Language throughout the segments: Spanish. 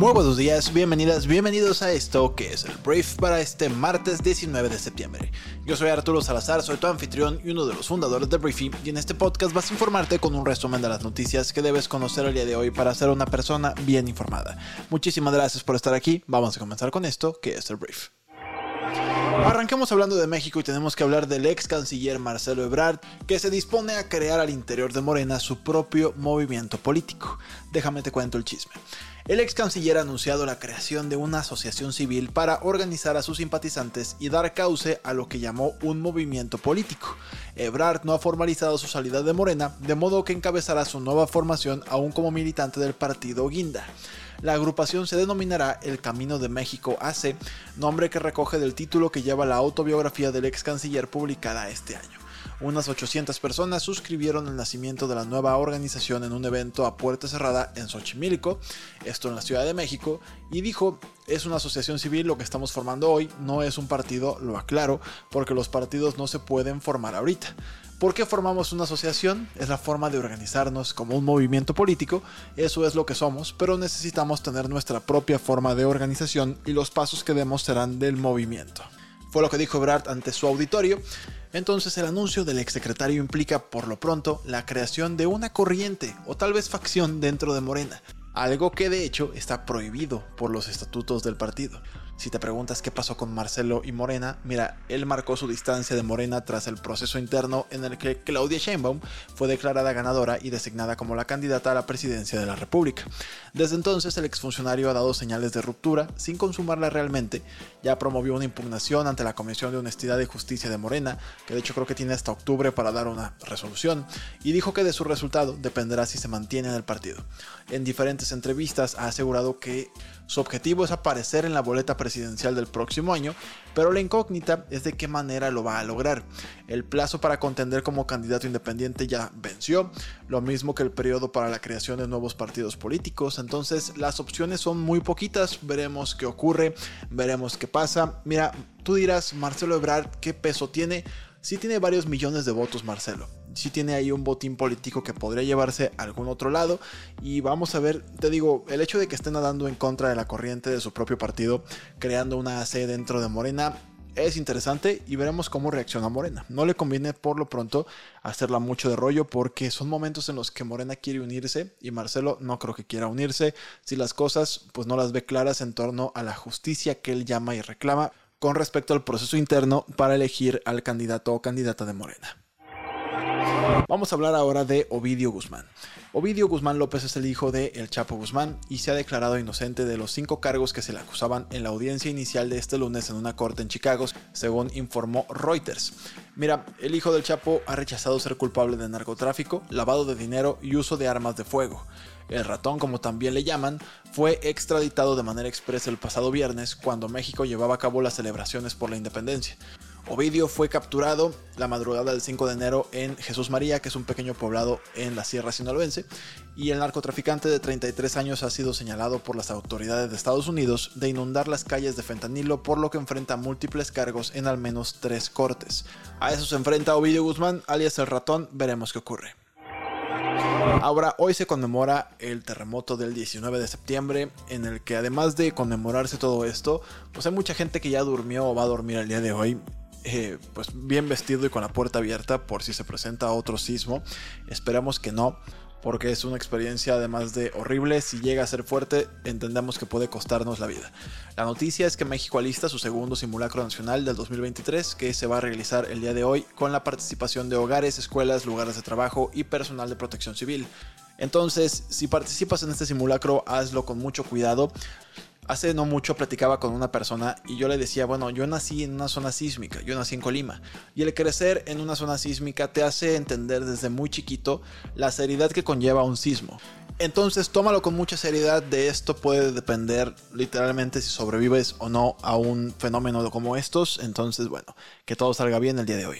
Muy buenos días, bienvenidas, bienvenidos a esto que es el brief para este martes 19 de septiembre. Yo soy Arturo Salazar, soy tu anfitrión y uno de los fundadores de Briefy y en este podcast vas a informarte con un resumen de las noticias que debes conocer el día de hoy para ser una persona bien informada. Muchísimas gracias por estar aquí, vamos a comenzar con esto que es el brief. Arranquemos hablando de México y tenemos que hablar del ex canciller Marcelo Ebrard, que se dispone a crear al interior de Morena su propio movimiento político. Déjame te cuento el chisme. El ex canciller ha anunciado la creación de una asociación civil para organizar a sus simpatizantes y dar cauce a lo que llamó un movimiento político. Ebrard no ha formalizado su salida de Morena, de modo que encabezará su nueva formación aún como militante del partido Guinda. La agrupación se denominará El Camino de México AC, nombre que recoge del título que lleva la autobiografía del ex canciller publicada este año. Unas 800 personas suscribieron el nacimiento de la nueva organización en un evento a puerta cerrada en Xochimilco, esto en la Ciudad de México, y dijo, es una asociación civil lo que estamos formando hoy, no es un partido, lo aclaro, porque los partidos no se pueden formar ahorita. ¿Por qué formamos una asociación? Es la forma de organizarnos como un movimiento político, eso es lo que somos, pero necesitamos tener nuestra propia forma de organización y los pasos que demos serán del movimiento. Fue lo que dijo Ebrard ante su auditorio. Entonces el anuncio del exsecretario implica por lo pronto la creación de una corriente o tal vez facción dentro de Morena, algo que de hecho está prohibido por los estatutos del partido. Si te preguntas qué pasó con Marcelo y Morena, mira, él marcó su distancia de Morena tras el proceso interno en el que Claudia Sheinbaum fue declarada ganadora y designada como la candidata a la presidencia de la República. Desde entonces el exfuncionario ha dado señales de ruptura sin consumarla realmente, ya promovió una impugnación ante la Comisión de Honestidad y Justicia de Morena, que de hecho creo que tiene hasta octubre para dar una resolución, y dijo que de su resultado dependerá si se mantiene en el partido. En diferentes entrevistas ha asegurado que su objetivo es aparecer en la boleta presidencial del próximo año, pero la incógnita es de qué manera lo va a lograr. El plazo para contender como candidato independiente ya venció, lo mismo que el periodo para la creación de nuevos partidos políticos, entonces las opciones son muy poquitas, veremos qué ocurre, veremos qué pasa. Mira, tú dirás, Marcelo Ebrard, ¿qué peso tiene? Sí tiene varios millones de votos Marcelo si tiene ahí un botín político que podría llevarse a algún otro lado. Y vamos a ver, te digo, el hecho de que estén nadando en contra de la corriente de su propio partido, creando una AC dentro de Morena, es interesante y veremos cómo reacciona Morena. No le conviene por lo pronto hacerla mucho de rollo porque son momentos en los que Morena quiere unirse y Marcelo no creo que quiera unirse si las cosas pues no las ve claras en torno a la justicia que él llama y reclama con respecto al proceso interno para elegir al candidato o candidata de Morena. Vamos a hablar ahora de Ovidio Guzmán. Ovidio Guzmán López es el hijo de El Chapo Guzmán y se ha declarado inocente de los cinco cargos que se le acusaban en la audiencia inicial de este lunes en una corte en Chicago, según informó Reuters. Mira, el hijo del Chapo ha rechazado ser culpable de narcotráfico, lavado de dinero y uso de armas de fuego. El ratón, como también le llaman, fue extraditado de manera expresa el pasado viernes cuando México llevaba a cabo las celebraciones por la independencia. Ovidio fue capturado la madrugada del 5 de enero en Jesús María, que es un pequeño poblado en la Sierra Sinaloense, y el narcotraficante de 33 años ha sido señalado por las autoridades de Estados Unidos de inundar las calles de fentanilo, por lo que enfrenta múltiples cargos en al menos tres cortes. A eso se enfrenta Ovidio Guzmán, alias el ratón, veremos qué ocurre. Ahora, hoy se conmemora el terremoto del 19 de septiembre, en el que además de conmemorarse todo esto, pues hay mucha gente que ya durmió o va a dormir el día de hoy eh, pues bien vestido y con la puerta abierta por si se presenta otro sismo. Esperamos que no, porque es una experiencia además de horrible. Si llega a ser fuerte, entendemos que puede costarnos la vida. La noticia es que México alista su segundo simulacro nacional del 2023, que se va a realizar el día de hoy con la participación de hogares, escuelas, lugares de trabajo y personal de protección civil. Entonces, si participas en este simulacro, hazlo con mucho cuidado. Hace no mucho platicaba con una persona y yo le decía, bueno, yo nací en una zona sísmica, yo nací en Colima. Y el crecer en una zona sísmica te hace entender desde muy chiquito la seriedad que conlleva un sismo. Entonces tómalo con mucha seriedad, de esto puede depender literalmente si sobrevives o no a un fenómeno como estos. Entonces, bueno, que todo salga bien el día de hoy.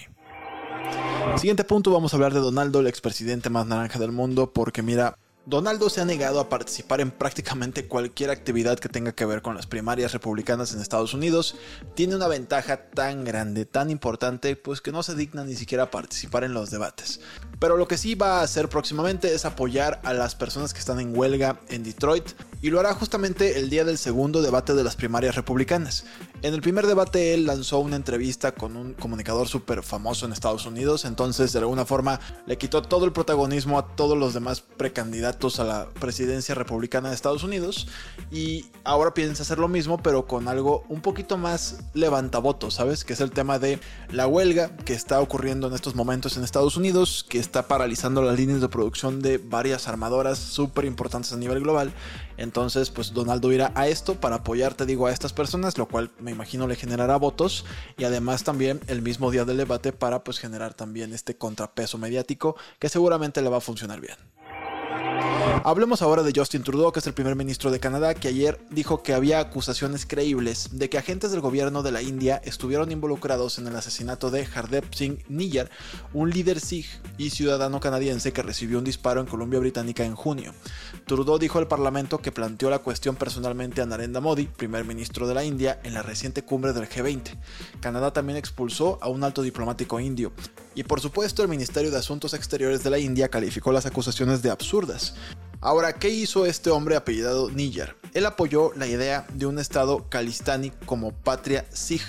Siguiente punto, vamos a hablar de Donaldo, el expresidente más naranja del mundo, porque mira, Donaldo se ha negado a participar en prácticamente cualquier actividad que tenga que ver con las primarias republicanas en Estados Unidos. Tiene una ventaja tan grande, tan importante, pues que no se digna ni siquiera a participar en los debates. Pero lo que sí va a hacer próximamente es apoyar a las personas que están en huelga en Detroit y lo hará justamente el día del segundo debate de las primarias republicanas. En el primer debate él lanzó una entrevista con un comunicador súper famoso en Estados Unidos, entonces de alguna forma le quitó todo el protagonismo a todos los demás precandidatos a la presidencia republicana de Estados Unidos y ahora piensa hacer lo mismo pero con algo un poquito más levantavotos, ¿sabes? Que es el tema de la huelga que está ocurriendo en estos momentos en Estados Unidos, que está paralizando las líneas de producción de varias armadoras súper importantes a nivel global. Entonces, pues Donaldo irá a esto para apoyar, te digo, a estas personas, lo cual me imagino le generará votos y además también el mismo día del debate para pues generar también este contrapeso mediático que seguramente le va a funcionar bien. Hablemos ahora de Justin Trudeau, que es el primer ministro de Canadá, que ayer dijo que había acusaciones creíbles de que agentes del gobierno de la India estuvieron involucrados en el asesinato de Hardeep Singh Niyar, un líder Sikh y ciudadano canadiense que recibió un disparo en Columbia Británica en junio. Trudeau dijo al Parlamento que planteó la cuestión personalmente a Narendra Modi, primer ministro de la India, en la reciente cumbre del G20. Canadá también expulsó a un alto diplomático indio. Y por supuesto, el Ministerio de Asuntos Exteriores de la India calificó las acusaciones de absurdas. Ahora, ¿qué hizo este hombre apellidado Niger? Él apoyó la idea de un estado calistani como patria Sikh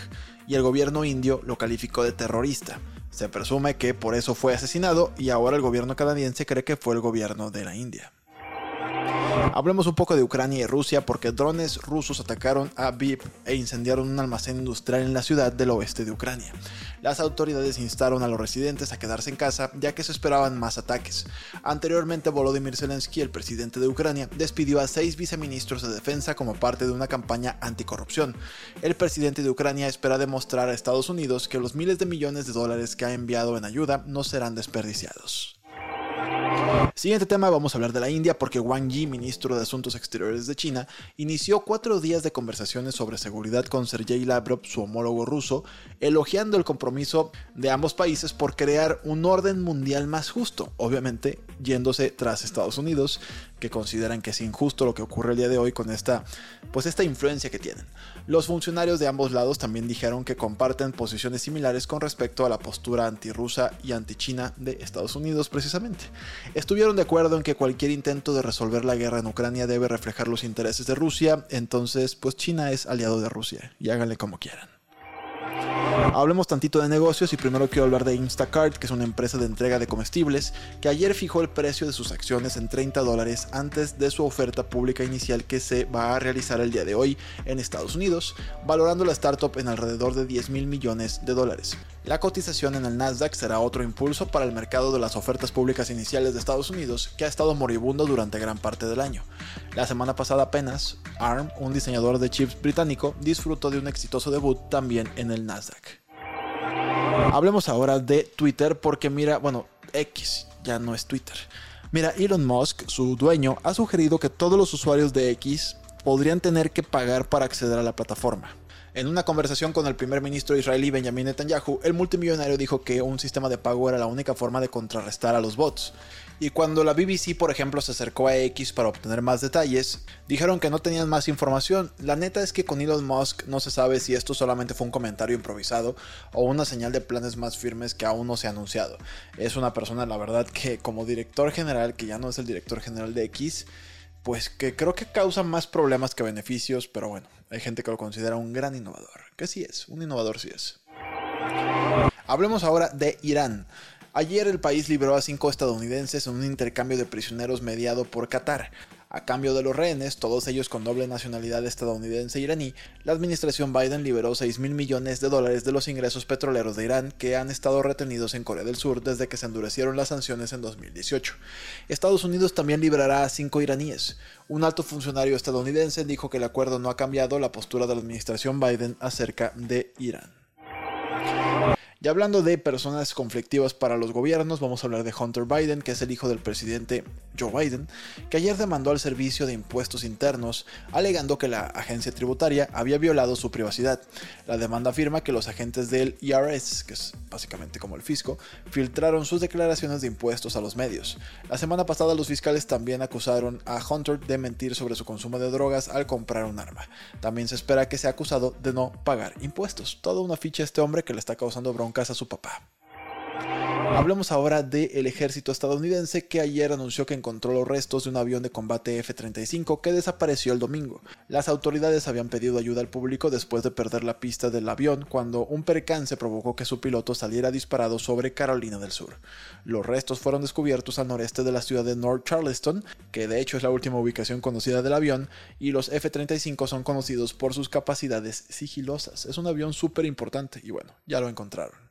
y el gobierno indio lo calificó de terrorista. Se presume que por eso fue asesinado y ahora el gobierno canadiense cree que fue el gobierno de la India. Hablemos un poco de Ucrania y Rusia porque drones rusos atacaron a VIP e incendiaron un almacén industrial en la ciudad del oeste de Ucrania. Las autoridades instaron a los residentes a quedarse en casa ya que se esperaban más ataques. Anteriormente Volodymyr Zelensky, el presidente de Ucrania, despidió a seis viceministros de defensa como parte de una campaña anticorrupción. El presidente de Ucrania espera demostrar a Estados Unidos que los miles de millones de dólares que ha enviado en ayuda no serán desperdiciados. Siguiente tema, vamos a hablar de la India porque Wang Yi, ministro de Asuntos Exteriores de China, inició cuatro días de conversaciones sobre seguridad con Sergei Lavrov, su homólogo ruso, elogiando el compromiso de ambos países por crear un orden mundial más justo, obviamente yéndose tras Estados Unidos, que consideran que es injusto lo que ocurre el día de hoy con esta, pues esta influencia que tienen. Los funcionarios de ambos lados también dijeron que comparten posiciones similares con respecto a la postura antirrusa y antichina de Estados Unidos precisamente. Estuvieron de acuerdo en que cualquier intento de resolver la guerra en Ucrania debe reflejar los intereses de Rusia, entonces pues China es aliado de Rusia y háganle como quieran. Hablemos tantito de negocios y primero quiero hablar de Instacart, que es una empresa de entrega de comestibles, que ayer fijó el precio de sus acciones en 30 dólares antes de su oferta pública inicial que se va a realizar el día de hoy en Estados Unidos, valorando la startup en alrededor de 10 mil millones de dólares. La cotización en el Nasdaq será otro impulso para el mercado de las ofertas públicas iniciales de Estados Unidos, que ha estado moribundo durante gran parte del año. La semana pasada apenas, ARM, un diseñador de chips británico, disfrutó de un exitoso debut también en el Nasdaq. Hablemos ahora de Twitter porque mira, bueno, X ya no es Twitter. Mira, Elon Musk, su dueño, ha sugerido que todos los usuarios de X podrían tener que pagar para acceder a la plataforma. En una conversación con el primer ministro israelí Benjamin Netanyahu, el multimillonario dijo que un sistema de pago era la única forma de contrarrestar a los bots. Y cuando la BBC, por ejemplo, se acercó a X para obtener más detalles, dijeron que no tenían más información. La neta es que con Elon Musk no se sabe si esto solamente fue un comentario improvisado o una señal de planes más firmes que aún no se ha anunciado. Es una persona, la verdad, que como director general, que ya no es el director general de X, pues que creo que causa más problemas que beneficios, pero bueno, hay gente que lo considera un gran innovador, que sí es, un innovador sí es. Hablemos ahora de Irán. Ayer el país liberó a cinco estadounidenses en un intercambio de prisioneros mediado por Qatar. A cambio de los rehenes, todos ellos con doble nacionalidad estadounidense e iraní, la administración Biden liberó 6 mil millones de dólares de los ingresos petroleros de Irán que han estado retenidos en Corea del Sur desde que se endurecieron las sanciones en 2018. Estados Unidos también liberará a cinco iraníes. Un alto funcionario estadounidense dijo que el acuerdo no ha cambiado la postura de la administración Biden acerca de Irán. Y hablando de personas conflictivas para los gobiernos, vamos a hablar de Hunter Biden, que es el hijo del presidente Joe Biden, que ayer demandó al Servicio de Impuestos Internos alegando que la agencia tributaria había violado su privacidad. La demanda afirma que los agentes del IRS, que es básicamente como el fisco, filtraron sus declaraciones de impuestos a los medios. La semana pasada los fiscales también acusaron a Hunter de mentir sobre su consumo de drogas al comprar un arma. También se espera que sea acusado de no pagar impuestos. Toda una ficha a este hombre que le está causando broncas a su papá. Hablemos ahora del ejército estadounidense que ayer anunció que encontró los restos de un avión de combate F-35 que desapareció el domingo. Las autoridades habían pedido ayuda al público después de perder la pista del avión cuando un percance provocó que su piloto saliera disparado sobre Carolina del Sur. Los restos fueron descubiertos al noreste de la ciudad de North Charleston, que de hecho es la última ubicación conocida del avión, y los F-35 son conocidos por sus capacidades sigilosas. Es un avión súper importante y bueno, ya lo encontraron.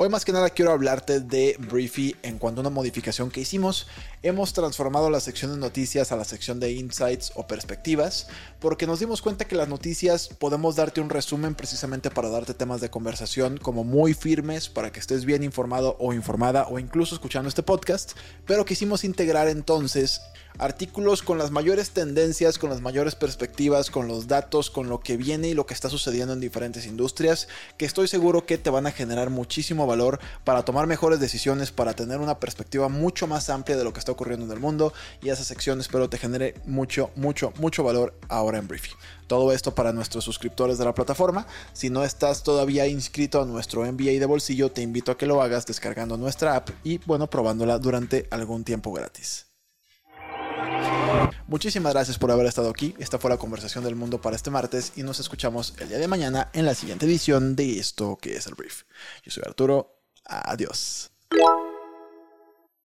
Hoy más que nada quiero hablarte de Briefy en cuanto a una modificación que hicimos. Hemos transformado la sección de noticias a la sección de insights o perspectivas porque nos dimos cuenta que las noticias podemos darte un resumen precisamente para darte temas de conversación como muy firmes para que estés bien informado o informada o incluso escuchando este podcast, pero quisimos integrar entonces artículos con las mayores tendencias, con las mayores perspectivas, con los datos, con lo que viene y lo que está sucediendo en diferentes industrias, que estoy seguro que te van a generar muchísimo valor para tomar mejores decisiones, para tener una perspectiva mucho más amplia de lo que está ocurriendo en el mundo y esa sección espero te genere mucho, mucho, mucho valor ahora en Briefing. Todo esto para nuestros suscriptores de la plataforma. Si no estás todavía inscrito a nuestro MBA de bolsillo, te invito a que lo hagas descargando nuestra app y bueno, probándola durante algún tiempo gratis. Muchísimas gracias por haber estado aquí. Esta fue la conversación del mundo para este martes y nos escuchamos el día de mañana en la siguiente edición de esto que es el brief. Yo soy Arturo. Adiós.